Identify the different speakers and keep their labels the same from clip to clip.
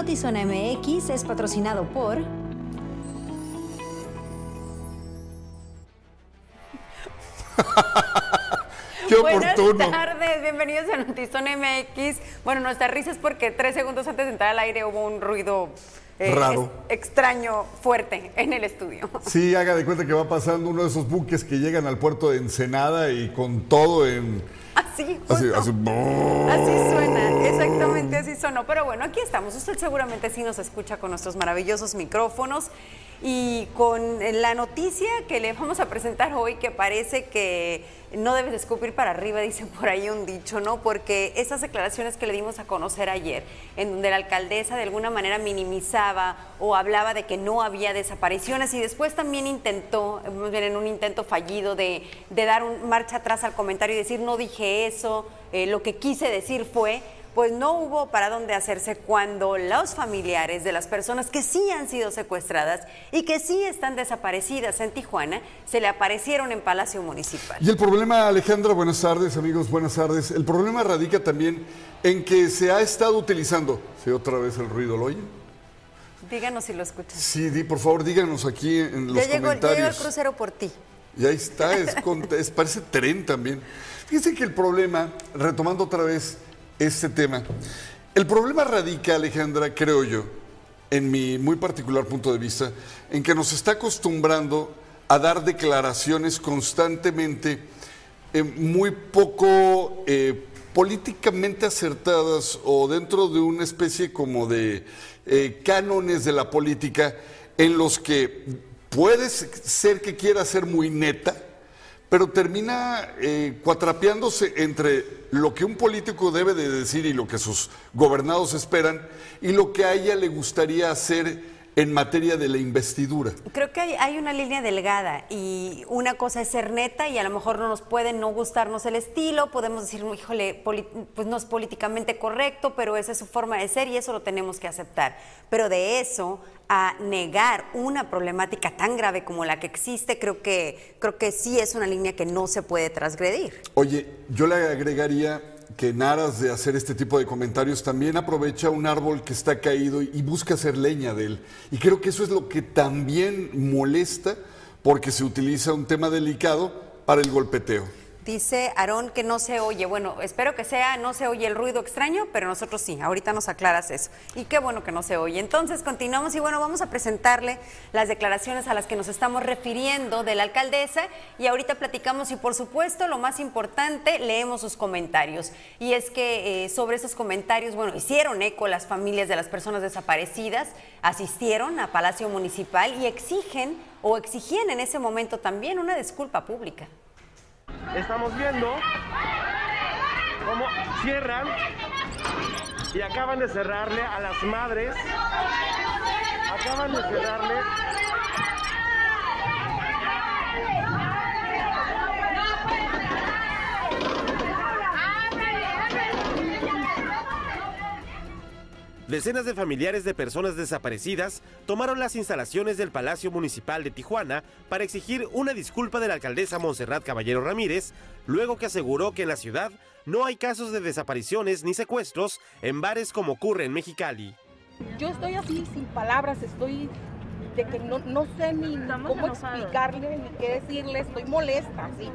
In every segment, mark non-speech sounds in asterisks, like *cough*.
Speaker 1: Notizona MX es patrocinado por... *laughs*
Speaker 2: Qué
Speaker 3: Buenas
Speaker 2: oportuno.
Speaker 3: tardes, bienvenidos a Notizón MX. Bueno, nuestra risa es porque tres segundos antes de entrar al aire hubo un ruido eh,
Speaker 2: Raro.
Speaker 3: extraño, fuerte en el estudio. *laughs*
Speaker 2: Sí, haga de cuenta que va pasando uno de esos buques que llegan al puerto de Ensenada y con todo en...
Speaker 3: Así,
Speaker 2: Así,
Speaker 3: justo.
Speaker 2: así,
Speaker 3: Así suena, exactamente así sonó. Pero bueno, aquí estamos. Usted seguramente sí nos escucha con nuestros maravillosos micrófonos y con la noticia que le vamos a presentar hoy que parece que no debes escupir para arriba, *laughs* dicen por ahí un dicho, ¿no? Porque esas declaraciones que le dimos a conocer ayer, en donde la alcaldesa de alguna manera minimizaba o hablaba de que no había desapariciones y después también intentó, bien en un intento fallido de, de dar un marcha atrás al comentario y decir no dije eso, eh, lo que quise decir fue, pues no hubo para dónde hacerse cuando los familiares de las personas que sí han sido secuestradas y que sí están desaparecidas en Tijuana se le aparecieron en Palacio Municipal.
Speaker 2: Y el problema, Alejandra, buenas tardes, amigos, buenas tardes. El problema radica también en que se ha estado utilizando... ¿Sí otra vez el ruido lo oyen?
Speaker 3: Díganos si lo escuchan.
Speaker 2: Sí, di, por favor, díganos aquí en los
Speaker 3: Ya llegó, ya llegó el
Speaker 2: comentarios.
Speaker 3: crucero por ti.
Speaker 2: Y ahí está, es, con- es- parece tren también. Fíjense que el problema, retomando otra vez este tema, el problema radica, Alejandra, creo yo, en mi muy particular punto de vista, en que nos está acostumbrando a dar declaraciones constantemente eh, muy poco eh, políticamente acertadas o dentro de una especie como de eh, cánones de la política en los que puede ser que quiera ser muy neta, pero termina eh, cuatrapeándose entre lo que un político debe de decir y lo que sus gobernados esperan y lo que a ella le gustaría hacer en materia de la investidura.
Speaker 3: Creo que hay, hay una línea delgada y una cosa es ser neta y a lo mejor no nos puede no gustarnos el estilo, podemos decir, híjole, pues no es políticamente correcto, pero esa es su forma de ser y eso lo tenemos que aceptar. Pero de eso a negar una problemática tan grave como la que existe, creo que, creo que sí es una línea que no se puede transgredir.
Speaker 2: Oye, yo le agregaría que en aras de hacer este tipo de comentarios también aprovecha un árbol que está caído y busca hacer leña de él. Y creo que eso es lo que también molesta porque se utiliza un tema delicado para el golpeteo.
Speaker 3: Dice Aarón que no se oye. Bueno, espero que sea, no se oye el ruido extraño, pero nosotros sí. Ahorita nos aclaras eso. Y qué bueno que no se oye. Entonces, continuamos y bueno, vamos a presentarle las declaraciones a las que nos estamos refiriendo de la alcaldesa y ahorita platicamos y por supuesto, lo más importante, leemos sus comentarios. Y es que eh, sobre esos comentarios, bueno, hicieron eco las familias de las personas desaparecidas, asistieron a Palacio Municipal y exigen o exigían en ese momento también una disculpa pública.
Speaker 4: Estamos viendo cómo cierran y acaban de cerrarle a las madres. Acaban de cerrarle.
Speaker 5: Decenas de familiares de personas desaparecidas tomaron las instalaciones del Palacio Municipal de Tijuana para exigir una disculpa de la alcaldesa Montserrat Caballero Ramírez, luego que aseguró que en la ciudad no hay casos de desapariciones ni secuestros en bares como ocurre en Mexicali.
Speaker 6: Yo estoy así sin palabras, estoy de que no, no sé ni cómo explicarle ni qué decirle, estoy molesta, sí,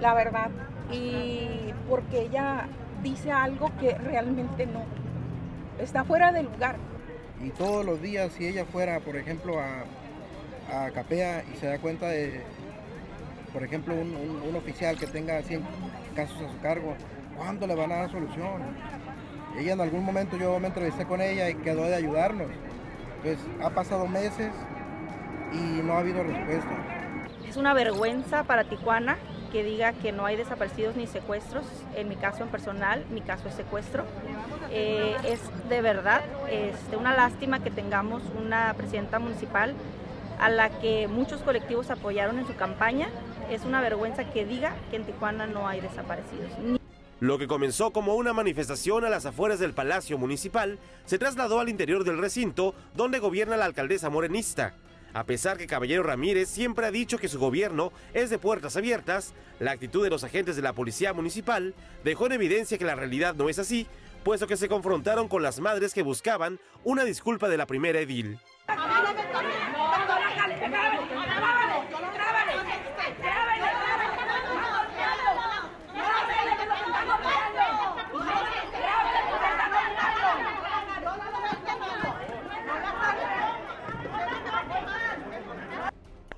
Speaker 6: la verdad. Y porque ella dice algo que realmente no, está fuera de lugar.
Speaker 7: Y todos los días, si ella fuera, por ejemplo, a, a Capea y se da cuenta de, por ejemplo, un, un- un oficial que tenga 100 casos a su cargo, ¿cuándo le van a dar solución? Ella en algún momento yo me entrevisté con ella y quedó de ayudarnos. Entonces, ha pasado meses y no ha habido respuesta.
Speaker 8: Es una vergüenza para Tijuana que diga que no hay desaparecidos ni secuestros. En mi caso en personal, mi caso es secuestro. Eh, es de verdad este, una lástima que tengamos una presidenta municipal a la que muchos colectivos apoyaron en su campaña. Es una vergüenza que diga que en Tijuana no hay desaparecidos.
Speaker 5: Lo que comenzó como una manifestación a las afueras del Palacio Municipal se trasladó al interior del recinto donde gobierna la alcaldesa morenista. A pesar que Caballero Ramírez siempre ha dicho que su gobierno es de puertas abiertas, la actitud de los agentes de la policía municipal dejó en evidencia que la realidad no es así, puesto que se confrontaron con las madres que buscaban una disculpa de la primera edil.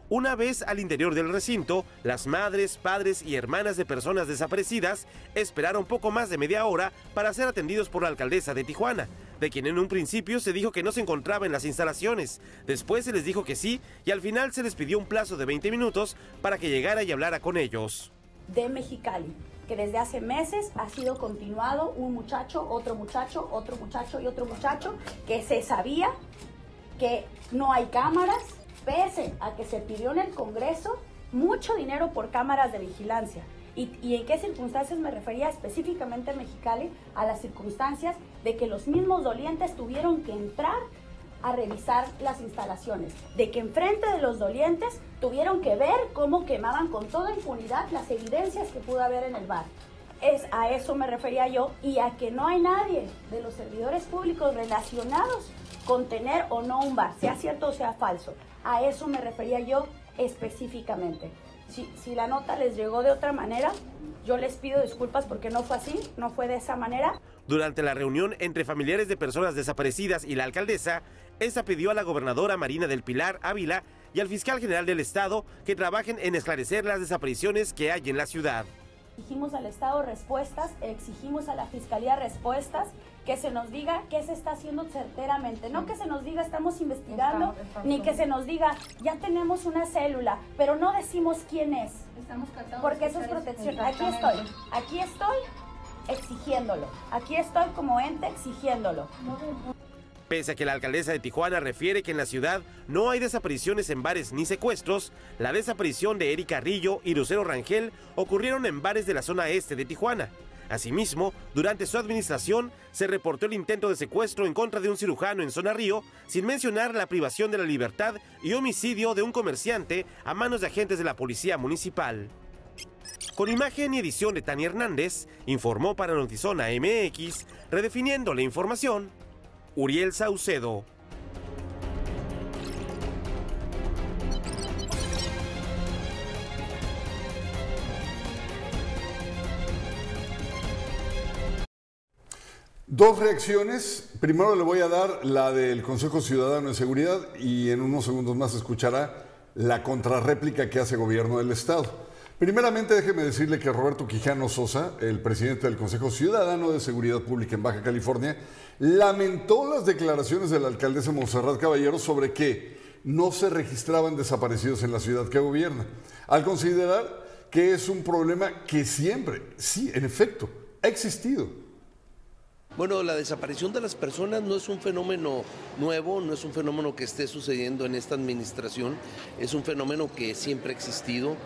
Speaker 5: Una vez al interior del recinto, las madres, padres y hermanas de personas desaparecidas esperaron poco más de media hora para ser atendidos por la alcaldesa de Tijuana, de quien en un principio se dijo que no se encontraba en las instalaciones. Después se les dijo que sí y al final se les pidió un plazo de 20 minutos para que llegara y hablara con ellos.
Speaker 9: De Mexicali, que desde hace meses ha sido continuado un muchacho, otro muchacho, otro muchacho y otro muchacho, que se sabía que no hay cámaras, pese a que se pidió en el Congreso mucho dinero por cámaras de vigilancia. ¿Y, en qué circunstancias me refería específicamente en Mexicali? A las circunstancias de que los mismos dolientes tuvieron que entrar a revisar las instalaciones, de que enfrente de los dolientes tuvieron que ver cómo quemaban con toda impunidad las evidencias que pudo haber en el bar. Es a eso me refería yo y a que no hay nadie de los servidores públicos relacionados con tener o no un bar, sea cierto o sea falso. A eso me refería yo específicamente. Si, si, la nota les llegó de otra manera, yo les pido disculpas porque no fue así, no fue de esa manera.
Speaker 5: Durante la reunión entre familiares de personas desaparecidas y la alcaldesa, esta pidió a la gobernadora Marina del Pilar Ávila y al fiscal general del estado que trabajen en esclarecer las desapariciones que hay en la ciudad.
Speaker 9: Exigimos al Estado respuestas, exigimos a la Fiscalía respuestas, que se nos diga qué se está haciendo certeramente, no que se nos diga estamos investigando, ni que se nos diga ya tenemos una célula, pero no decimos quién es, porque eso es protección. Aquí estoy, aquí estoy exigiéndolo, aquí estoy como ente exigiéndolo.
Speaker 5: Pese a que la alcaldesa de Tijuana refiere que en la ciudad no hay desapariciones en bares ni secuestros, la desaparición de Erika Carrillo y Lucero Rangel ocurrieron en bares de la zona este de Tijuana. Asimismo, durante su administración se reportó el intento de secuestro en contra de un cirujano en Zona Río, sin mencionar la privación de la libertad y homicidio de un comerciante a manos de agentes de la Policía Municipal. Con imagen y edición de Tania Hernández, informó para Notizona MX, redefiniendo la información Uriel Saucedo.
Speaker 2: Dos reacciones. Primero le voy a dar la del Consejo Ciudadano de Seguridad y en unos segundos más escuchará la contrarréplica que hace Gobierno del Estado. Primeramente, déjeme decirle que Roberto Quijano Sosa, el presidente del Consejo Ciudadano de Seguridad Pública en Baja California, lamentó las declaraciones de la alcaldesa Monserrat Caballero sobre que no se registraban desaparecidos en la ciudad que gobierna, al considerar que es un problema que siempre, sí, en efecto, ha existido.
Speaker 10: Bueno, la desaparición de las personas no es un fenómeno nuevo, no es un fenómeno que esté sucediendo en esta administración, es un fenómeno que siempre ha existido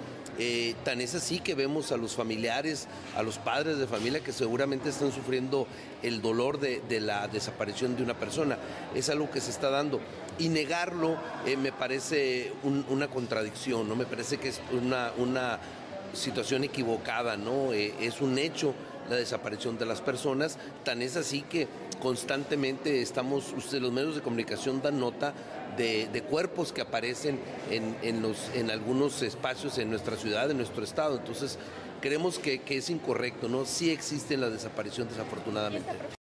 Speaker 10: eh, tan es así que vemos a los familiares, a los padres de familia que seguramente están sufriendo el dolor de, la desaparición de una persona. Es algo que se está dando. Y negarlo eh, me parece una contradicción, ¿no? Me parece que es una, situación equivocada, ¿no? Eh, es un hecho la desaparición de las personas. Tan es así que constantemente estamos, ustedes, los medios de comunicación dan nota de, cuerpos que aparecen en, los, en algunos espacios en nuestra ciudad, en nuestro estado. Entonces, creemos que, que es incorrecto, ¿no? Sí existe la desaparición, desafortunadamente.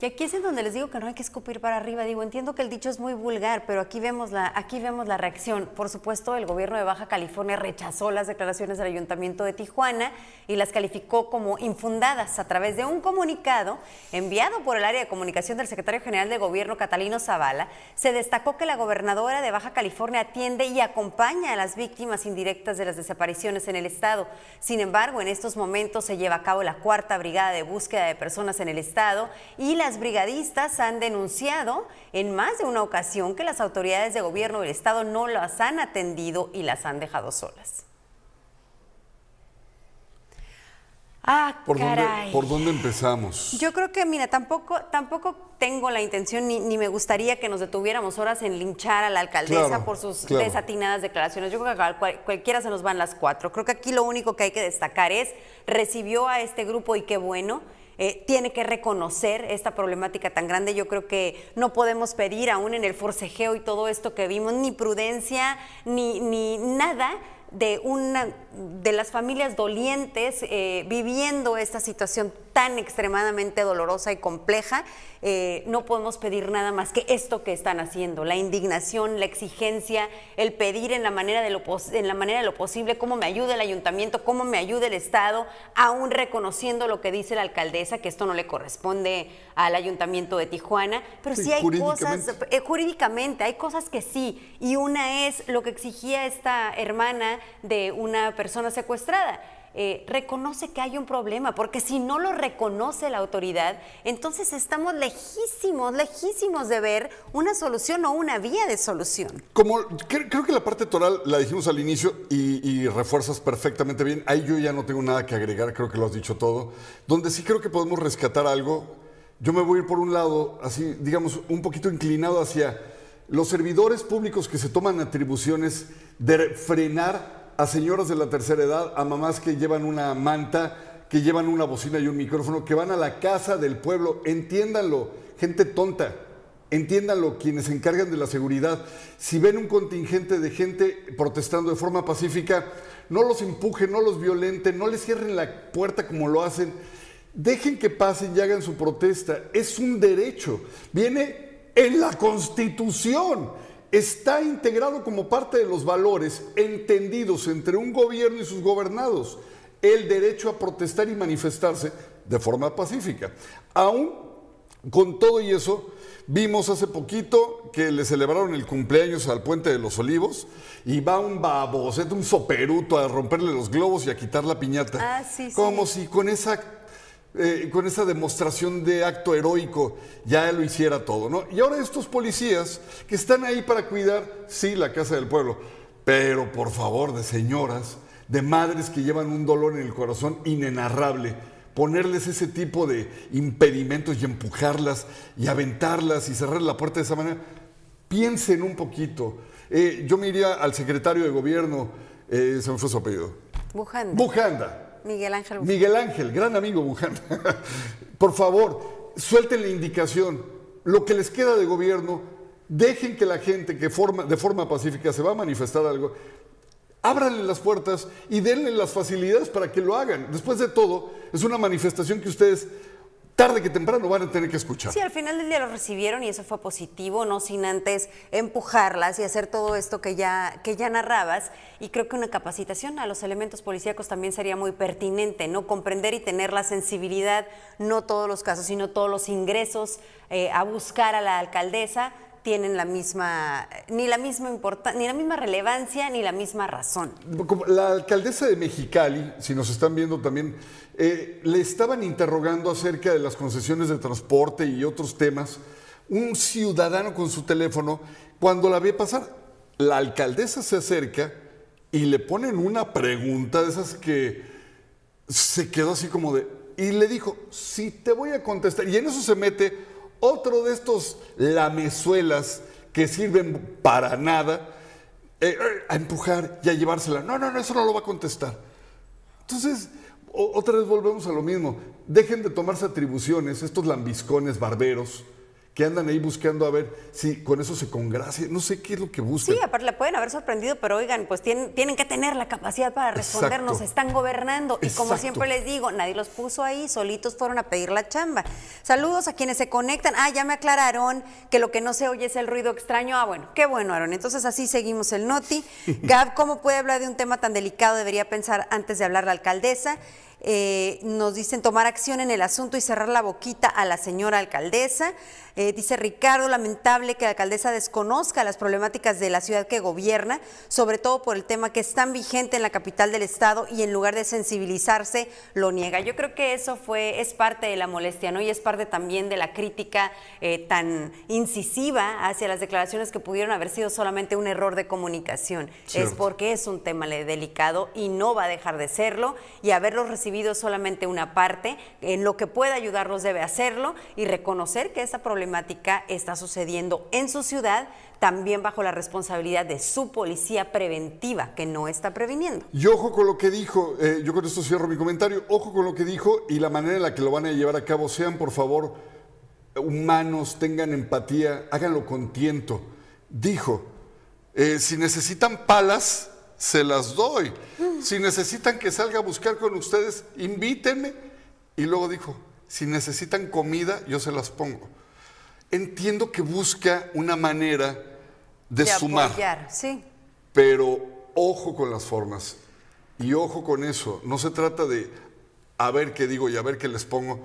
Speaker 3: Y aquí es en donde les digo que no hay que escupir para arriba. Digo, entiendo que el dicho es muy vulgar, pero aquí vemos la, aquí vemos la reacción. Por supuesto, el gobierno de Baja California rechazó las declaraciones del Ayuntamiento de Tijuana y las calificó como infundadas a través de un comunicado enviado por el área de comunicación del secretario general de gobierno, Catalino Zavala. Se destacó que la gobernadora de Baja California atiende y acompaña a las víctimas indirectas de las desapariciones en el estado. Sin embargo, en estos momentos se lleva a cabo la cuarta brigada de búsqueda de personas en el estado y las brigadistas han denunciado en más de una ocasión que las autoridades de gobierno del Estado no las han atendido y las han dejado solas. Ah,
Speaker 2: ¿Por dónde,
Speaker 3: caray.
Speaker 2: ¿Por dónde empezamos?
Speaker 3: Yo creo que, mira, tampoco, tampoco tengo la intención ni, ni me gustaría que nos detuviéramos horas en linchar a la alcaldesa
Speaker 2: Claro,
Speaker 3: por sus
Speaker 2: claro.
Speaker 3: desatinadas declaraciones. Yo creo que cual- cualquiera se nos van las cuatro. Creo que aquí lo único que hay que destacar es recibió a este grupo y qué bueno. Eh, tiene que reconocer esta problemática tan grande. Yo creo que no podemos pedir, aún en el forcejeo y todo esto que vimos, ni prudencia, ni, ni nada de una de las familias dolientes eh, viviendo esta situación tan extremadamente dolorosa y compleja, eh, no podemos pedir nada más que esto que están haciendo, la indignación, la exigencia, el pedir en la manera de lo, en la manera de lo posible cómo me ayude el ayuntamiento, cómo me ayude el Estado, aún reconociendo lo que dice la alcaldesa, que esto no le corresponde al ayuntamiento de Tijuana, pero sí,
Speaker 2: Sí,
Speaker 3: hay cosas eh, jurídicamente hay cosas que sí, y una es lo que exigía esta hermana de una persona secuestrada. Eh, reconoce que hay un problema, porque si no lo reconoce la autoridad, entonces estamos lejísimos, lejísimos de ver una solución o una vía de solución.
Speaker 2: Como cre- creo que la parte toral la dijimos al inicio y, y refuerzas perfectamente bien. Ahí yo ya no tengo nada que agregar, creo que lo has dicho todo. Donde sí creo que podemos rescatar algo, yo me voy a ir por un lado, así, digamos, un poquito inclinado hacia los servidores públicos que se toman atribuciones de frenar a señoras de la tercera edad, a mamás que llevan una manta, que llevan una bocina y un micrófono, que van a la casa del pueblo. Entiéndanlo, gente tonta. Entiéndanlo quienes se encargan de la seguridad. Si ven un contingente de gente protestando de forma pacífica, no los empujen, no los violenten, no les cierren la puerta como lo hacen. Dejen que pasen y hagan su protesta. Es un derecho. Viene en la Constitución. Está integrado como parte de los valores entendidos entre un gobierno y sus gobernados. El derecho a protestar y manifestarse de forma pacífica. Aún con todo y eso, vimos hace poquito que le celebraron el cumpleaños al Puente de los Olivos y va un babocete, un soperuto a romperle los globos y a quitar la piñata.
Speaker 3: Ah, sí, sí.
Speaker 2: Como si con esa, eh, con esa demostración de acto heroico ya lo hiciera todo, ¿no? Y ahora estos policías que están ahí para cuidar, sí, la casa del pueblo, pero por favor, de señoras, de madres que llevan un dolor en el corazón inenarrable ponerles ese tipo de impedimentos y empujarlas y aventarlas y cerrar la puerta de esa manera, piensen un poquito. Eh, yo me iría al secretario de gobierno, eh, se me fue su apellido,
Speaker 3: Bujanda.
Speaker 2: Bujanda.
Speaker 3: Miguel Ángel.
Speaker 2: Miguel Ángel, gran amigo Bujanda. *laughs* Por favor, suelten la indicación. Lo que les queda de gobierno, dejen que la gente que forma, de forma pacífica se va a manifestar algo, ábranle las puertas y denle las facilidades para que lo hagan. Después de todo, es una manifestación que ustedes tarde que temprano van a tener que escuchar.
Speaker 3: Sí, al final del día lo recibieron y eso fue positivo, no sin antes empujarlas y hacer todo esto que ya, que ya narrabas. Y creo que una capacitación a los elementos policíacos también sería muy pertinente, ¿no? Comprender y tener la sensibilidad, no todos los casos, sino todos los ingresos eh, a buscar a la alcaldesa tienen la misma, ni la misma importa- ni la misma relevancia, ni la misma razón.
Speaker 2: La alcaldesa de Mexicali, si nos están viendo también, eh, le estaban interrogando acerca de las concesiones de transporte y otros temas. Un ciudadano con su teléfono, cuando la ve pasar, la alcaldesa se acerca y le ponen una pregunta de esas que se quedó así como de... Y le dijo, sí, te voy a contestar. Y en eso se mete otro de estos lamezuelas que sirven para nada eh, eh, a empujar y a llevársela. No, no, no, eso no lo va a contestar. Entonces, otra vez volvemos a lo mismo. Dejen de tomarse atribuciones, estos lambiscones barberos que andan ahí buscando a ver si con eso se congracia. No sé qué es lo que buscan.
Speaker 3: Sí, aparte le pueden haber sorprendido, pero oigan, pues tienen, tienen que tener la capacidad para respondernos,
Speaker 2: Exacto.
Speaker 3: están gobernando y como siempre les digo, nadie los puso ahí, solitos fueron a pedir la chamba. Saludos a quienes se conectan. Ah, ya me aclararon que lo que no se oye es el ruido extraño. Ah, bueno, qué bueno, Aaron. Entonces así seguimos el noti. *laughs* Gab, ¿cómo puede hablar de un tema tan delicado? Debería pensar antes de hablar la alcaldesa. Eh, nos dicen tomar acción en el asunto y cerrar la boquita a la señora alcaldesa. Eh, dice Ricardo, lamentable que la alcaldesa desconozca las problemáticas de la ciudad que gobierna, sobre todo por el tema que es tan vigente en la capital del estado y en lugar de sensibilizarse lo niega. Yo creo que eso fue es parte de la molestia, ¿no? Y es parte también de la crítica eh, tan incisiva hacia las declaraciones que pudieron haber sido solamente un error de comunicación. Es porque es un tema delicado y no va a dejar de serlo y haberlos recibido recibido solamente una parte, en lo que pueda ayudarlos debe hacerlo y reconocer que esta problemática está sucediendo en su ciudad, también bajo la responsabilidad de su policía preventiva, que no está previniendo.
Speaker 2: Y ojo con lo que dijo, eh, yo con esto cierro mi comentario, ojo con lo que dijo y la manera en la que lo van a llevar a cabo. Sean, por favor, humanos, tengan empatía, háganlo con tiento. Dijo, eh, si necesitan palas, se las doy. Si necesitan que salga a buscar con ustedes, invítenme. Y luego dijo, si necesitan comida, yo se las pongo. Entiendo que busca una manera de, sumar.
Speaker 3: Apoyar, sí.
Speaker 2: Pero ojo con las formas y ojo con eso. No se trata de a ver qué digo y a ver qué les pongo,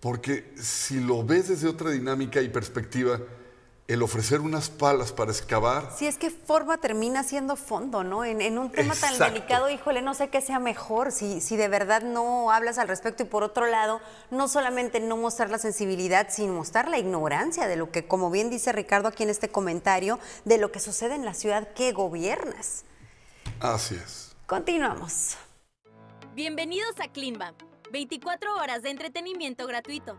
Speaker 2: porque si lo ves desde otra dinámica y perspectiva, el ofrecer unas palas para excavar.
Speaker 3: Si es que forma termina siendo fondo, ¿no? En, un tema tan delicado, híjole, no sé qué sea mejor si, si de verdad no hablas al respecto y por otro lado, no solamente no mostrar la sensibilidad, sino mostrar la ignorancia de lo que, como bien dice Ricardo aquí en este comentario, de lo que sucede en la ciudad que gobiernas.
Speaker 2: Así es.
Speaker 3: Continuamos.
Speaker 11: Bienvenidos a Cleanbam, 24 horas de entretenimiento gratuito.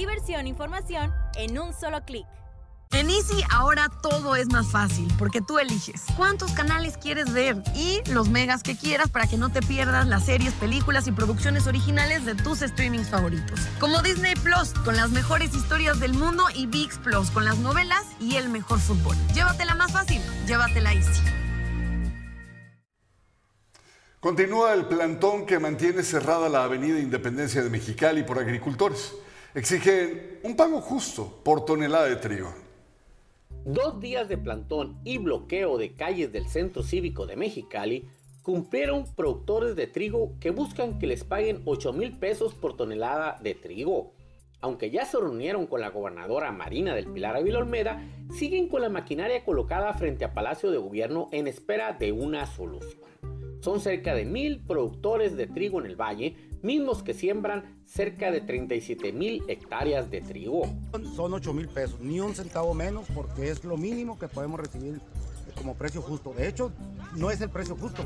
Speaker 11: Diversión e información en un solo clic.
Speaker 12: En Easy ahora todo es más fácil porque tú eliges cuántos canales quieres ver y los megas que quieras para que no te pierdas las series, películas y producciones originales de tus streamings favoritos. Como Disney Plus con las mejores historias del mundo y VIX Plus con las novelas y el mejor fútbol. Llévatela más fácil, llévatela Easy.
Speaker 2: Continúa el plantón que mantiene cerrada la avenida Independencia de Mexicali por agricultores. Exigen un pago justo por tonelada de trigo.
Speaker 13: Dos días de plantón y bloqueo de calles del Centro Cívico de Mexicali cumplieron productores de trigo que buscan que les paguen 8 mil pesos por tonelada de trigo. Aunque ya se reunieron con la gobernadora Marina del Pilar Ávila Olmeda, siguen con la maquinaria colocada frente a Palacio de Gobierno en espera de una solución. Son cerca de mil productores de trigo en el valle, mismos que siembran cerca de 37 mil hectáreas de trigo.
Speaker 14: Son 8 mil pesos, ni un centavo menos porque es lo mínimo que podemos recibir como precio justo. De hecho, no es el precio justo,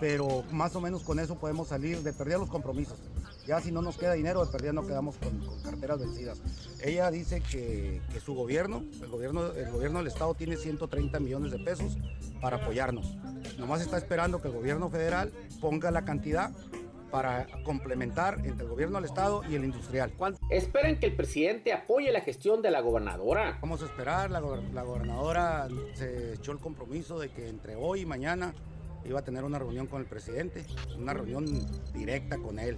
Speaker 14: pero más o menos con eso podemos salir de perder los compromisos. Ya si no nos queda dinero, de perdida no quedamos con, con carteras vencidas. Ella dice que, que su gobierno, el gobierno, el gobierno del Estado tiene 130 millones de pesos para apoyarnos. Nomás está esperando que el gobierno federal ponga la cantidad para complementar entre el gobierno del Estado y el industrial.
Speaker 13: Esperan que el presidente apoye la gestión de la gobernadora.
Speaker 14: Vamos a esperar, la, gober- la gobernadora se echó el compromiso de que entre hoy y mañana iba a tener una reunión con el presidente, una reunión directa con él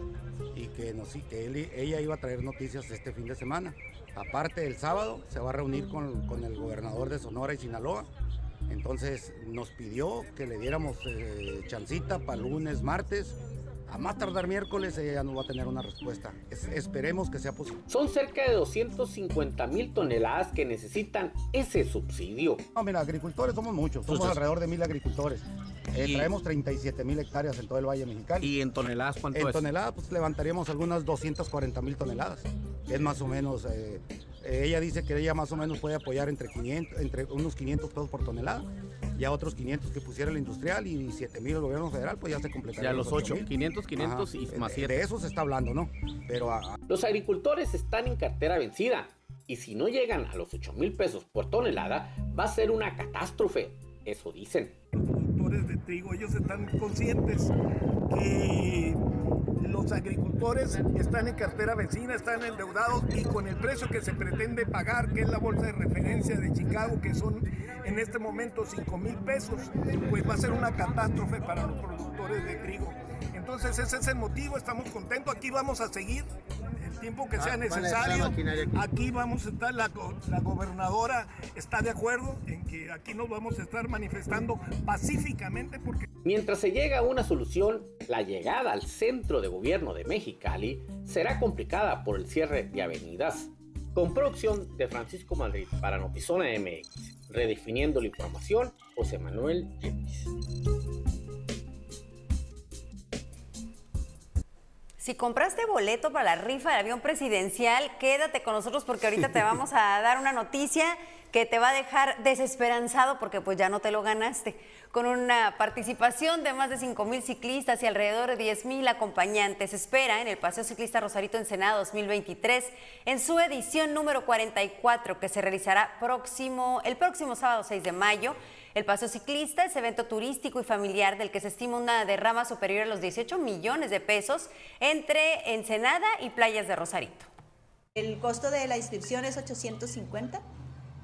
Speaker 14: y que, nos, y que él- ella iba a traer noticias este fin de semana. Aparte, el sábado se va a reunir con, con el gobernador de Sonora y Sinaloa. Entonces nos pidió que le diéramos eh, chancita para lunes, martes. A más tardar miércoles ella ya nos va a tener una respuesta. Es- esperemos que sea posible.
Speaker 13: Son cerca de 250 mil toneladas que necesitan ese subsidio.
Speaker 14: No, mira, agricultores somos muchos, somos
Speaker 13: Entonces-
Speaker 14: alrededor de mil agricultores. Eh,
Speaker 15: Y-
Speaker 14: traemos 37 mil hectáreas en todo el Valle Mexicali.
Speaker 15: ¿Y en toneladas cuánto
Speaker 14: En
Speaker 15: es?
Speaker 14: toneladas, pues levantaríamos algunas 240 mil toneladas. Es más o menos, eh, eh, ella dice que ella más o menos puede apoyar entre, 500, entre unos 500 pesos por tonelada. Ya otros 500 que pusiera el industrial y 7 mil el gobierno federal, pues ya se completaría.
Speaker 15: Ya los 8,
Speaker 14: 8,000.
Speaker 15: 500, 500 y más
Speaker 14: De-
Speaker 15: 7.
Speaker 14: De eso se está hablando, ¿no? Pero a-
Speaker 13: Los agricultores están en cartera vencida y si no llegan a los 8 mil pesos por tonelada, va a ser una catástrofe. Eso dicen.
Speaker 16: Productores de trigo, ellos están conscientes que los agricultores están en cartera vecina, están endeudados y con el precio que se pretende pagar, que es la bolsa de referencia de Chicago, que son en este momento 5 mil pesos, pues va a ser una catástrofe para los productores de trigo. Entonces ese es el motivo, estamos contentos, aquí vamos a seguir. El tiempo que
Speaker 14: Ah,
Speaker 16: sea necesario.
Speaker 14: aquí.
Speaker 16: Aquí vamos a estar, la, la gobernadora está de acuerdo en que aquí nos vamos a estar manifestando pacíficamente porque
Speaker 13: Mientras se llega a una solución, la llegada al centro de gobierno de Mexicali será complicada por el cierre de avenidas. Con producción de Francisco Madrid para Notizona MX, redefiniendo la información, José Manuel Yepis.
Speaker 3: Si compraste boleto para la rifa del avión presidencial, quédate con nosotros porque ahorita te vamos a *laughs* dar una noticia que te va a dejar desesperanzado porque pues ya no te lo ganaste. Con una participación de más de 5 mil ciclistas y alrededor de 10 mil acompañantes, espera en el Paseo Ciclista Rosarito Ensenada 2023 en su edición número 44 que se realizará próximo, el próximo sábado 6 de mayo. El Paseo Ciclista es evento turístico y familiar del que se estima una derrama superior a los 18 millones de pesos entre Ensenada y playas de Rosarito.
Speaker 17: El costo de la inscripción es 850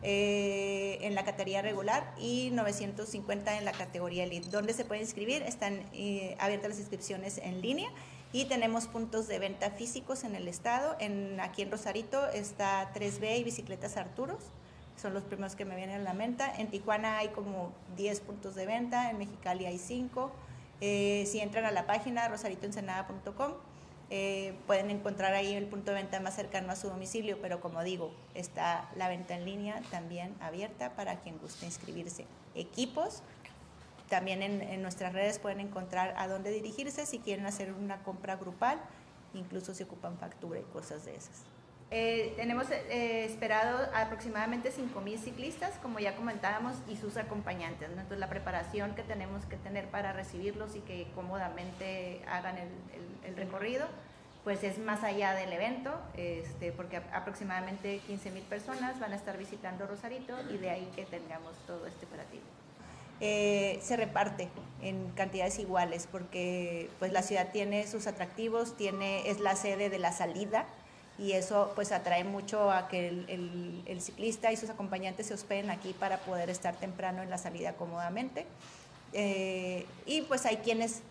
Speaker 17: eh, en la categoría regular y 950 en la categoría elite. ¿Dónde se puede inscribir? Están eh, abiertas las inscripciones en línea y tenemos puntos de venta físicos en el estado. En, aquí en Rosarito está 3B y Bicicletas Arturos. Son los primeros que me vienen a la mente. En Tijuana hay como 10 puntos de venta, en Mexicali hay 5. Eh, si entran a la página rosaritoensenada.com, eh, pueden encontrar ahí el punto de venta más cercano a su domicilio, pero como digo, está la venta en línea también abierta para quien guste inscribirse. Equipos, también en, en nuestras redes pueden encontrar a dónde dirigirse si quieren hacer una compra grupal, incluso si ocupan factura y cosas de esas. Eh, tenemos eh, esperado aproximadamente 5.000 ciclistas, como ya comentábamos, y sus acompañantes. ¿no? Entonces, la preparación que tenemos que tener para recibirlos y que cómodamente hagan el, el- el recorrido, pues es más allá del evento, este, porque aproximadamente 15.000 personas van a estar visitando Rosarito y de ahí que tengamos todo este operativo. Eh, se reparte en cantidades iguales porque pues la ciudad tiene sus atractivos, tiene, es la sede de la salida y eso pues atrae mucho a que el, ciclista y sus acompañantes se hospeden aquí para poder estar temprano en la salida cómodamente. Eh, y pues hay quienes,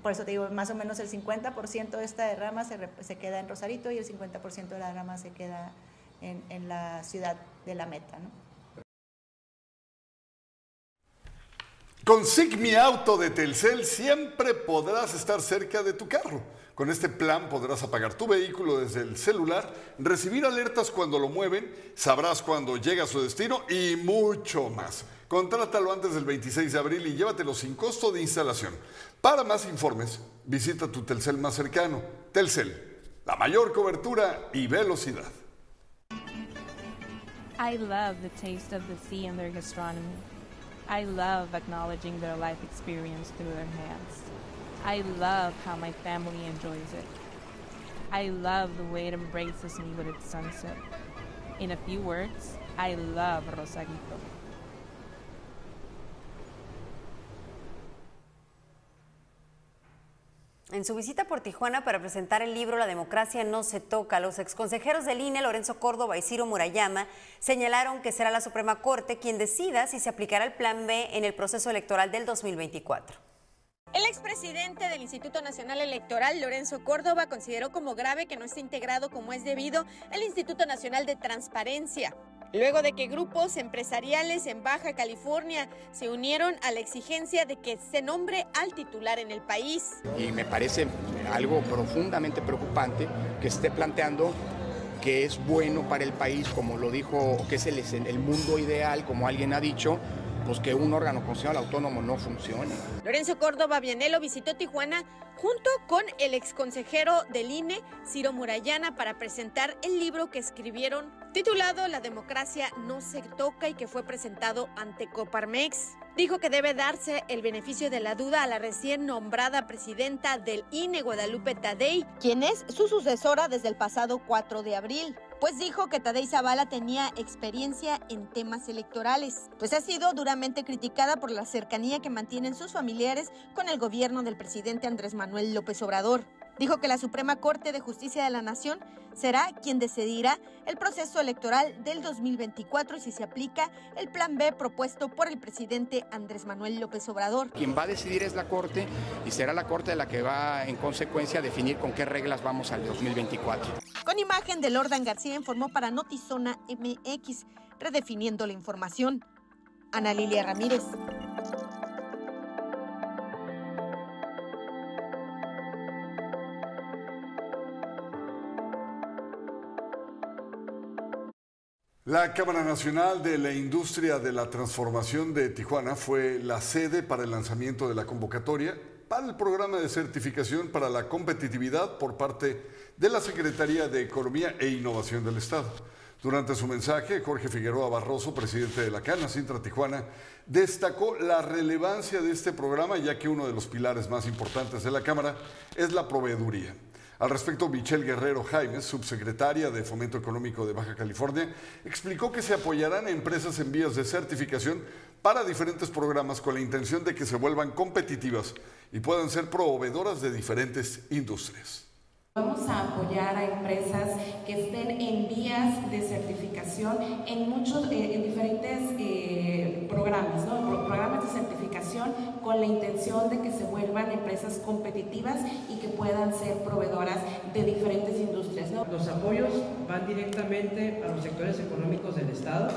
Speaker 17: por eso te digo, más o menos el 50% de esta derrama se, queda en Rosarito y el 50% de la derrama se queda en, la ciudad de la meta. ¿no?
Speaker 2: Con Sigmi Auto de Telcel siempre podrás estar cerca de tu carro. Con este plan podrás apagar tu vehículo desde el celular, recibir alertas cuando lo mueven, sabrás cuando llega a su destino y mucho más. Contrátalo antes del 26 de abril y llévatelo sin costo de instalación. Para más informes, visita tu Telcel más cercano. Telcel, la mayor cobertura y velocidad.
Speaker 18: I love the taste of the sea and their gastronomy. I love acknowledging their life experience through their hands. I love how my family enjoys it. I love the way it embraces me with its sunset. In a few words, I love Rosarito.
Speaker 3: En su visita por Tijuana para presentar el libro La democracia no se toca, los exconsejeros del INE, Lorenzo Córdoba y Ciro Murayama, señalaron que será la Suprema Corte quien decida si se aplicará el Plan B en el proceso electoral del 2024.
Speaker 19: El expresidente del Instituto Nacional Electoral, Lorenzo Córdoba, consideró como grave que no esté integrado como es debido el Instituto Nacional de Transparencia. Luego de que grupos empresariales en Baja California se unieron a la exigencia de que se nombre al titular en el país.
Speaker 20: y me parece algo profundamente preocupante que esté planteando que es bueno para el país, como lo dijo, que es el, el mundo ideal, como alguien ha dicho, pues que un órgano constitucional autónomo no funcione.
Speaker 19: Lorenzo Córdoba Vianelo visitó Tijuana junto con el exconsejero del INE, Ciro Murayana, para presentar el libro que escribieron titulado La democracia no se toca y que fue presentado ante Coparmex. Dijo que debe darse el beneficio de la duda a la recién nombrada presidenta del INE, Guadalupe Tadei, quien es su sucesora desde el pasado 4 de abril pues dijo que Tadei Zavala tenía experiencia en temas electorales, pues ha sido duramente criticada por la cercanía que mantienen sus familiares con el gobierno del presidente Andrés Manuel López Obrador. Dijo que la Suprema Corte de Justicia de la Nación será quien decidirá el proceso electoral del 2024 y si se aplica el plan B propuesto por el presidente Andrés Manuel López Obrador.
Speaker 20: Quien va a decidir es la Corte y será la Corte la que va en consecuencia a definir con qué reglas vamos al 2024.
Speaker 19: Con imagen de Lordan García informó para Notizona MX, redefiniendo la información. Ana Lilia Ramírez.
Speaker 2: La Cámara Nacional de la Industria de la Transformación de Tijuana fue la sede para el lanzamiento de la convocatoria para el programa de certificación para la competitividad por parte de la Secretaría de Economía e Innovación del Estado. Durante su mensaje, Jorge Figueroa Barroso, presidente de la Cana Sintra Tijuana, destacó la relevancia de este programa ya que uno de los pilares más importantes de la Cámara es la proveeduría. Al respecto, Michelle Guerrero Jaimes, subsecretaria de Fomento Económico de Baja California, explicó que se apoyarán empresas en vías de certificación para diferentes programas con la intención de que se vuelvan competitivas y puedan ser proveedoras de diferentes industrias.
Speaker 21: Vamos a apoyar a empresas que estén en vías de certificación en muchos, eh, en diferentes eh, programas, ¿no? Pro- programas de certificación con la intención de que se vuelvan empresas competitivas y que puedan ser proveedoras de diferentes industrias, ¿no?
Speaker 22: Los apoyos van directamente a los sectores económicos del Estado.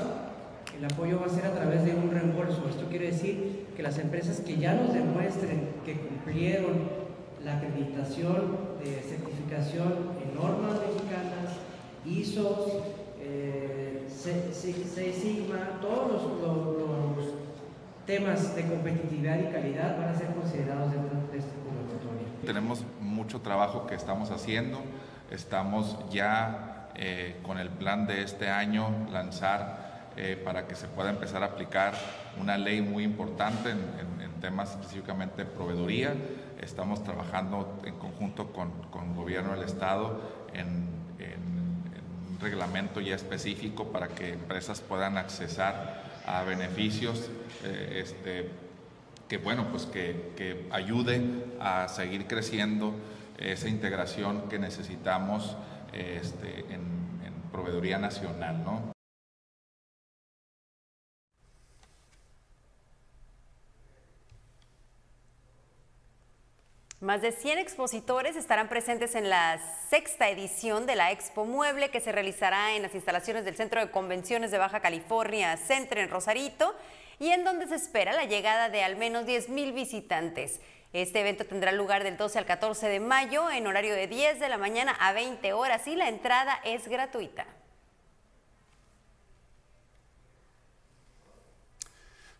Speaker 22: El apoyo va a ser a través de un reembolso. Esto quiere decir que las empresas que ya nos demuestren que cumplieron la acreditación de certificación en normas mexicanas, ISO, eh, Se- Se- Seis Sigma, todos los, los- los temas de competitividad y calidad van a ser considerados dentro de este convocatoria.
Speaker 23: Tenemos mucho trabajo que estamos haciendo. Estamos ya eh, con el plan de este año lanzar eh, para que se pueda empezar a aplicar una ley muy importante en, en- en temas específicamente de proveeduría. Estamos trabajando en conjunto con, con el gobierno del Estado en, en- un reglamento ya específico para que empresas puedan accesar a beneficios eh, este, que bueno, pues que, que ayude a seguir creciendo esa integración que necesitamos este, en, en proveeduría nacional, ¿no?
Speaker 3: Más de 100 expositores estarán presentes en la sexta edición de la Expo Mueble que se realizará en las instalaciones del Centro de Convenciones de Baja California Centro en Rosarito y en donde se espera la llegada de al menos 10 mil visitantes. Este evento tendrá lugar del 12 al 14 de mayo en horario de 10 de la mañana a 20 horas y la entrada es gratuita.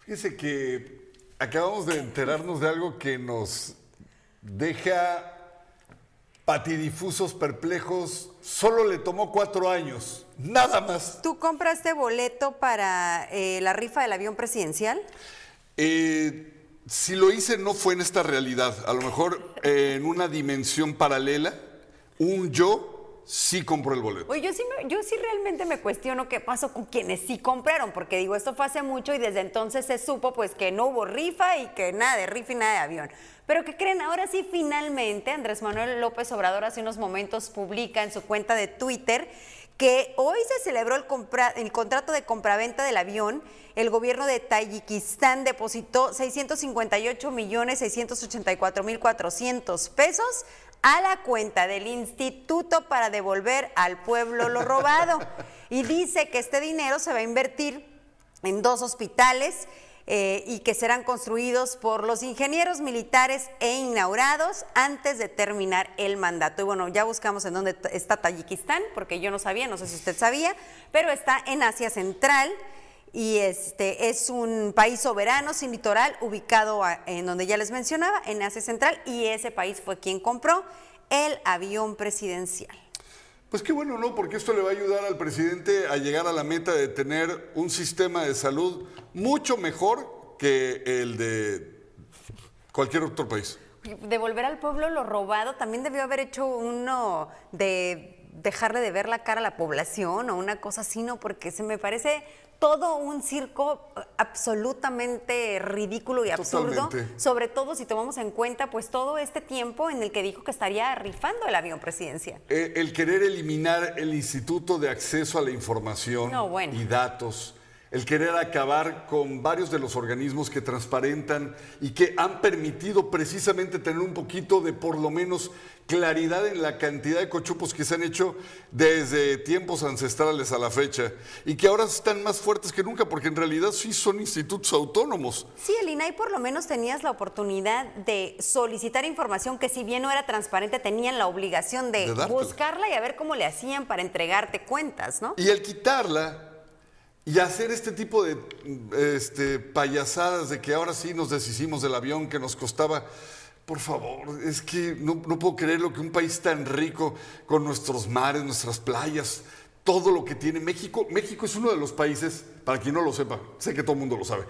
Speaker 2: Fíjese que acabamos de enterarnos de algo que nos deja patidifusos, perplejos. Solo le tomó cuatro años, nada más.
Speaker 3: ¿Tú compraste boleto para eh, la rifa del avión presidencial?
Speaker 2: Eh, si lo hice no fue en esta realidad, a lo mejor eh, en una dimensión paralela, un yo sí compró el boleto.
Speaker 3: Oye, yo sí, me- yo sí realmente me cuestiono qué pasó con quienes sí compraron, porque digo, esto fue hace mucho y desde entonces se supo pues que no hubo rifa y que nada de rifa y nada de avión. Pero ¿qué creen? Ahora sí, finalmente, Andrés Manuel López Obrador hace unos momentos publica en su cuenta de Twitter que hoy se celebró el, compra- el contrato de compraventa del avión. El gobierno de Tayikistán depositó 658 millones 684 mil 400 pesos a la cuenta del instituto para devolver al pueblo lo robado. Y dice que este dinero se va a invertir en dos hospitales eh, y que serán construidos por los ingenieros militares e inaugurados antes de terminar el mandato. Y bueno, ya buscamos en dónde está Tayikistán, porque yo no sabía, no sé si usted sabía, pero está en Asia Central y este es un país soberano sin litoral ubicado a- en donde ya les mencionaba, en Asia Central, y ese país fue quien compró el avión presidencial.
Speaker 2: Pues qué bueno, ¿no? Porque esto le va a ayudar al presidente a llegar a la meta de tener un sistema de salud mucho mejor que el de cualquier otro país.
Speaker 3: Devolver al pueblo lo robado, también debió haber hecho uno de dejarle de ver la cara a la población o una cosa así, ¿no? Porque se me parece todo un circo absolutamente ridículo y absurdo,
Speaker 2: Totalmente.
Speaker 3: sobre todo si tomamos en cuenta pues todo este tiempo en el que dijo que estaría rifando el avión presidencial.
Speaker 2: Eh, el querer eliminar el Instituto de Acceso a la Información
Speaker 3: No, bueno.
Speaker 2: y Datos, el querer acabar con varios de los organismos que transparentan y que han permitido precisamente tener un poquito de por lo menos claridad en la cantidad de cochupos que se han hecho desde tiempos ancestrales a la fecha y que ahora están más fuertes que nunca porque en realidad sí son institutos autónomos.
Speaker 3: Sí, el INAI por lo menos tenías la oportunidad de solicitar información que si bien no era transparente, tenían la obligación de,
Speaker 2: De
Speaker 3: buscarla y a ver cómo le hacían para entregarte cuentas, ¿no?
Speaker 2: Y al quitarla y hacer este tipo de este, payasadas de que ahora sí nos deshicimos del avión que nos costaba, por favor, es que no, no puedo creerlo que un país tan rico con nuestros mares, nuestras playas, todo lo que tiene México, México es uno de los países, para quien no lo sepa, sé que todo el mundo lo sabe,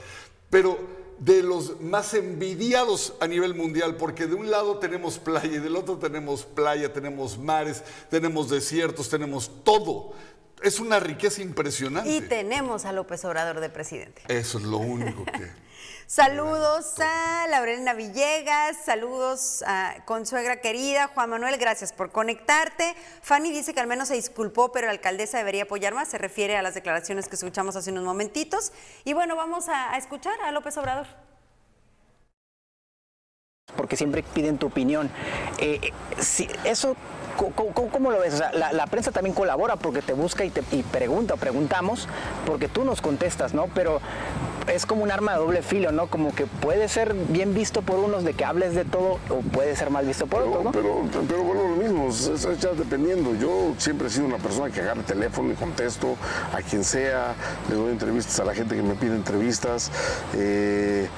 Speaker 2: pero de los más envidiados a nivel mundial, porque de un lado tenemos playa y del otro tenemos playa, tenemos mares, tenemos desiertos, tenemos todo. Es una riqueza impresionante.
Speaker 3: Y tenemos a López Obrador de presidente.
Speaker 2: Eso es lo único que... *laughs*
Speaker 3: Saludos a Laurelina Villegas, saludos a consuegra querida, Juan Manuel, gracias por conectarte. Fanny dice que al menos se disculpó, pero la alcaldesa debería apoyar más, se refiere a las declaraciones que escuchamos hace unos momentitos. Y bueno, vamos a, a escuchar a López Obrador.
Speaker 24: porque siempre piden tu opinión. Eh, eh, si- eso, ¿cómo, lo ves? O sea, la, la prensa también colabora porque te busca y te y pregunta o preguntamos porque tú nos contestas, ¿no? Pero es como un arma de doble filo, ¿no? Como que puede ser bien visto por unos de que hables de todo o puede ser mal visto por otros, ¿no?
Speaker 25: Pero, pero bueno, lo mismo, es, es ya dependiendo. Yo siempre he sido una persona que agarra el teléfono y contesto a quien sea, le doy entrevistas a la gente que me pide entrevistas. eh,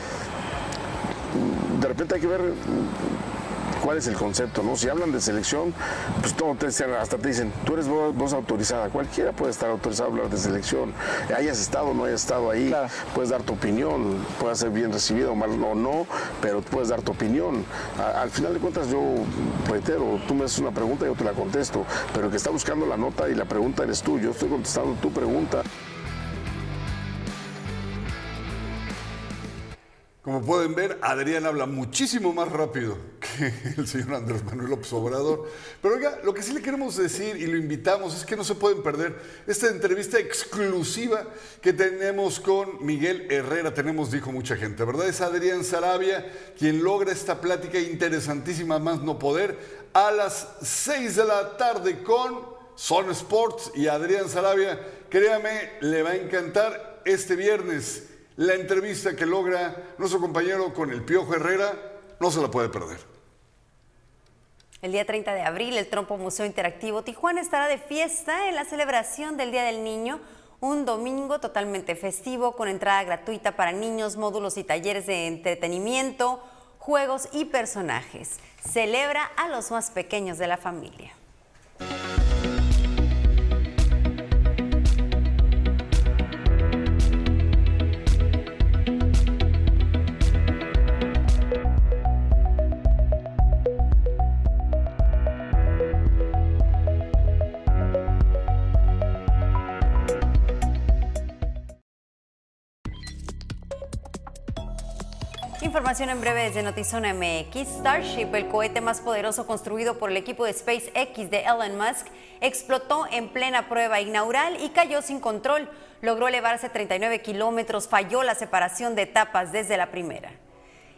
Speaker 25: de repente hay que ver cuál es el concepto, ¿no? Si hablan de selección, pues todo te dicen- hasta te dicen, tú eres voz, voz autorizada, cualquiera puede estar autorizado a hablar de selección, hayas estado o no hayas estado ahí, puedes dar tu opinión, puede ser bien recibido o mal o no, pero puedes dar tu opinión. A- al final de cuentas yo reitero, tú me haces una pregunta y yo te la contesto, pero el que está buscando la nota y la pregunta eres tú, yo estoy contestando tu pregunta.
Speaker 2: Como pueden ver, Adrián habla muchísimo más rápido *laughs* el señor Andrés Manuel López Obrador. Pero oiga, lo que sí le queremos decir y lo invitamos es que no se pueden perder esta entrevista exclusiva que tenemos con Miguel Herrera. Tenemos, dijo mucha gente, ¿verdad? Es Adrián Sarabia quien logra esta plática interesantísima, más no poder, a las 6 de la tarde con Son Sports y Adrián Sarabia. Créame, le va a encantar este viernes. La entrevista que logra nuestro compañero con el Piojo Herrera no se la puede perder.
Speaker 3: El día 30 de abril, el Trompo Museo Interactivo Tijuana estará de fiesta en la celebración del Día del Niño, un domingo totalmente festivo con entrada gratuita para niños, módulos y talleres de entretenimiento, juegos y personajes. Celebra a los más pequeños de la familia. Información en breve desde Notizona MX. Starship, el cohete más poderoso construido por el equipo de SpaceX de Elon Musk, explotó en plena prueba inaugural y cayó sin control. Logró elevarse 39 kilómetros, falló la separación de etapas desde la primera.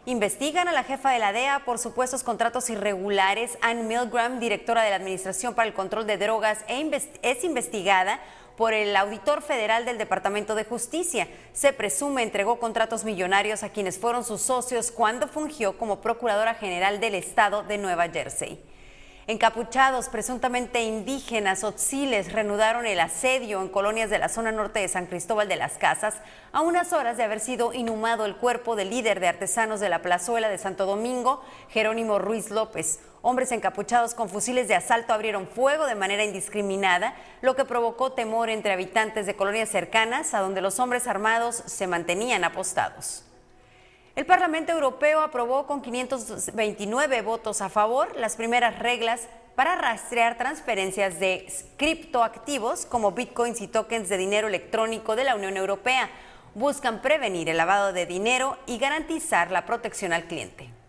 Speaker 3: Investigan a la jefa de la DEA por supuestos contratos irregulares. Ann Milgram, directora de la Administración para el Control de Drogas, e es investigada por el auditor federal del Departamento de Justicia. Se presume entregó contratos millonarios a quienes fueron sus socios cuando fungió como Procuradora General del Estado de Nueva Jersey. Encapuchados, presuntamente indígenas otziles, reanudaron el asedio en colonias de la zona norte de San Cristóbal de las Casas a unas horas de haber sido inhumado el cuerpo del líder de artesanos de la plazuela de Santo Domingo, Jerónimo Ruiz López. Hombres encapuchados con fusiles de asalto abrieron fuego de manera indiscriminada, lo que provocó temor entre habitantes de colonias cercanas a donde los hombres armados se mantenían apostados. El Parlamento Europeo aprobó con 529 votos a favor las primeras reglas para rastrear transferencias de criptoactivos como bitcoins y tokens de dinero electrónico de la Unión Europea. Buscan prevenir el lavado de dinero y garantizar la protección al cliente.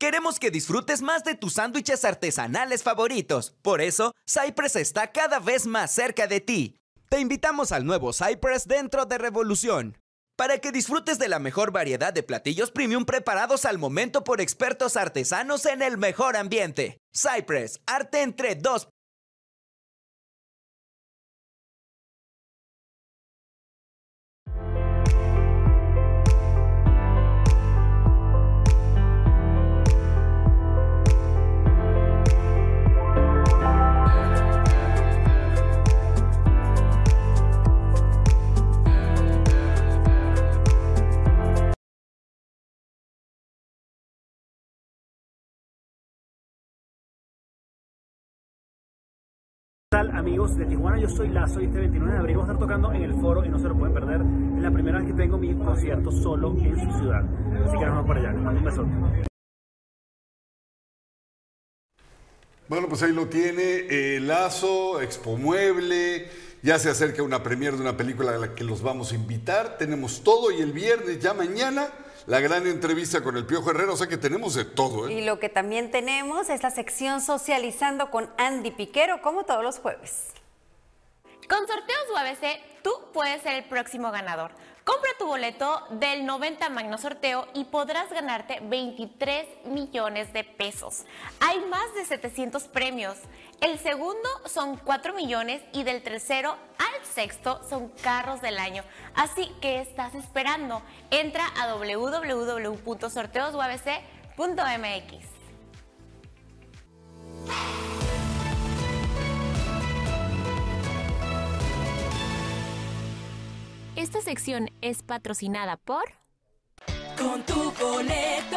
Speaker 26: Queremos que disfrutes más de tus sándwiches artesanales favoritos. Por eso, Cypress está cada vez más cerca de ti. Te invitamos al nuevo Cypress dentro de Revolución. Para que disfrutes de la mejor variedad de platillos premium preparados al momento por expertos artesanos en el mejor ambiente. Cypress, arte entre dos
Speaker 27: amigos de Tijuana? Yo soy Lazo y este 29 de abril vamos a estar tocando en el foro y no se lo pueden perder. Es la primera vez que tengo mi concierto solo en su ciudad. Así que nos vamos para allá. Les un besote.
Speaker 2: Bueno, pues ahí lo tiene, eh, Lazo, Expo Mueble, ya se acerca una premier de una película a la que los vamos a invitar, tenemos todo y el viernes, ya mañana, la gran entrevista con el Piojo Herrera, o sea que tenemos de todo. ¿eh?
Speaker 3: Y lo que también tenemos es la sección Socializando con Andy Piquero, como todos los jueves.
Speaker 28: Con sorteos UABC, tú puedes ser el próximo ganador. Compra tu boleto del 90 Magno Sorteo y podrás ganarte 23 millones de pesos. Hay más de 700 premios. El segundo son 4 millones y del tercero sexto son carros del año. Así que estás esperando. Entra a www.sorteosuabc.mx.
Speaker 29: Esta sección es patrocinada por...
Speaker 24: Con tu boleto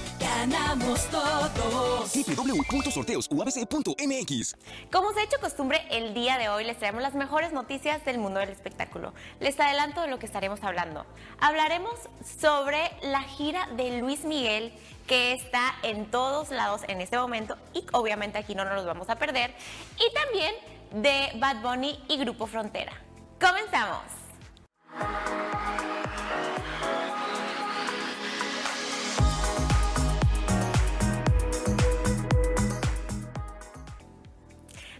Speaker 24: ganamos todos.
Speaker 23: www.sorteosuabc.mx
Speaker 28: Como se ha hecho costumbre, el día de hoy les traemos las mejores noticias del mundo del espectáculo. Les adelanto de lo que estaremos hablando. Hablaremos sobre la gira de Luis Miguel que está en todos lados en este momento y obviamente aquí no nos los vamos a perder. Y también de Bad Bunny y Grupo Frontera. Comenzamos.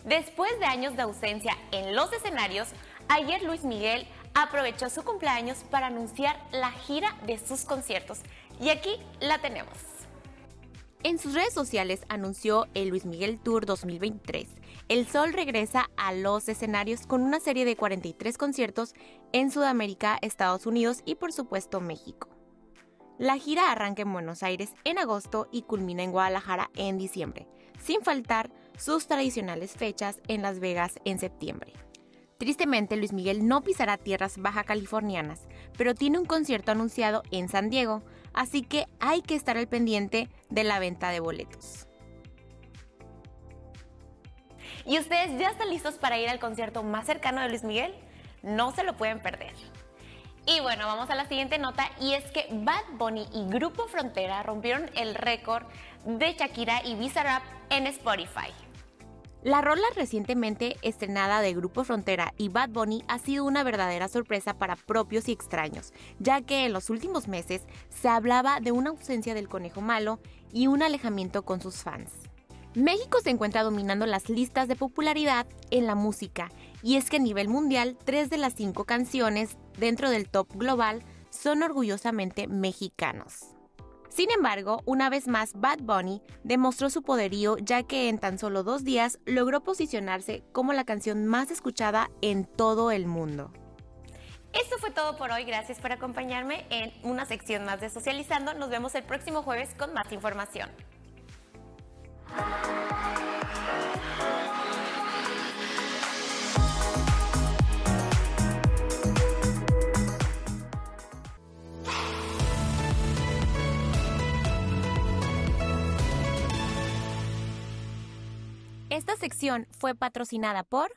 Speaker 28: Después de años de ausencia en los escenarios, ayer Luis Miguel aprovechó su cumpleaños para anunciar la gira de sus conciertos. Y aquí la tenemos.
Speaker 29: En sus redes sociales anunció el Luis Miguel Tour 2023. El Sol regresa a los escenarios con una serie de 43 conciertos en Sudamérica, Estados Unidos y por supuesto México. La gira arranca en Buenos Aires en agosto y culmina en Guadalajara en diciembre, sin faltar sus tradicionales fechas en Las Vegas en septiembre. Tristemente, Luis Miguel no pisará tierras baja californianas, pero tiene un concierto anunciado en San Diego, así que hay que estar al pendiente de la venta de boletos.
Speaker 28: ¿Y ustedes ya están listos para ir al concierto más cercano de Luis Miguel? No se lo pueden perder. Y bueno, vamos a la siguiente nota y es que Bad Bunny y Grupo Frontera rompieron el récord de Shakira y Bizarrap en Spotify.
Speaker 29: La rola recientemente estrenada de Grupo Frontera y Bad Bunny ha sido una verdadera sorpresa para propios y extraños, ya que en los últimos meses se hablaba de una ausencia del conejo malo y un alejamiento con sus fans. México se encuentra dominando las listas de popularidad en la música, y es que a nivel mundial, tres de las cinco canciones dentro del top global son orgullosamente mexicanos. Sin embargo, una vez más Bad Bunny demostró su poderío ya que en tan solo dos días logró posicionarse como la canción más escuchada en todo el mundo.
Speaker 28: Esto fue todo por hoy, gracias por acompañarme en una sección más de Socializando. Nos vemos el próximo jueves con más información. Esta sección fue patrocinada por...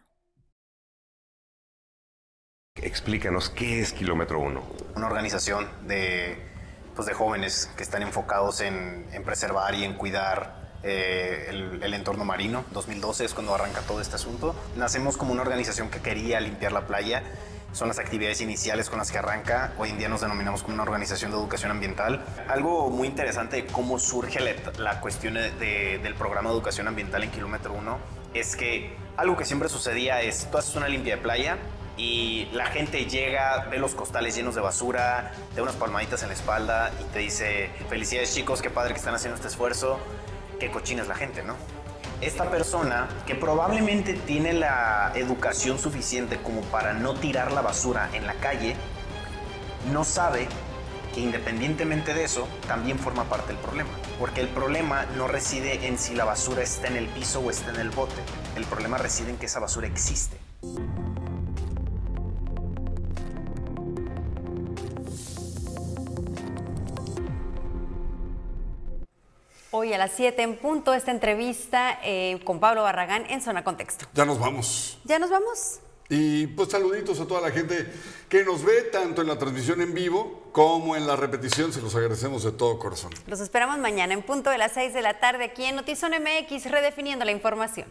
Speaker 30: Explícanos qué es Kilómetro Uno.
Speaker 31: Una organización de, pues, de jóvenes que están enfocados en, en preservar y en cuidar eh, el, el entorno marino. 2012 es cuando arranca todo este asunto. Nacemos como una organización que quería limpiar la playa. Son las actividades iniciales con las que arranca. Hoy en día nos denominamos como una organización de educación ambiental. Algo muy interesante de cómo surge la, cuestión de- del programa de educación ambiental en Kilómetro 1 es que algo que siempre sucedía es, tú haces una limpia de playa y la gente llega, ve los costales llenos de basura, te da unas palmaditas en la espalda y te dice, felicidades chicos, qué padre que están haciendo este esfuerzo, qué cochina es la gente, ¿no? Esta persona que probablemente tiene la educación suficiente como para no tirar la basura en la calle, no sabe que independientemente de eso, también forma parte del problema. Porque el problema no reside en si la basura está en el piso o está en el bote. El problema reside en que esa basura existe.
Speaker 3: Hoy a las 7 en punto esta entrevista eh, con Pablo Barragán en Zona Contexto.
Speaker 2: Ya nos vamos.
Speaker 3: ¿Ya nos vamos?
Speaker 2: Y pues saluditos a toda la gente que nos ve tanto en la transmisión en vivo como en la repetición. Se los agradecemos de todo corazón.
Speaker 3: Los esperamos mañana en punto de las 6 de la tarde aquí en Notizón MX, redefiniendo la información.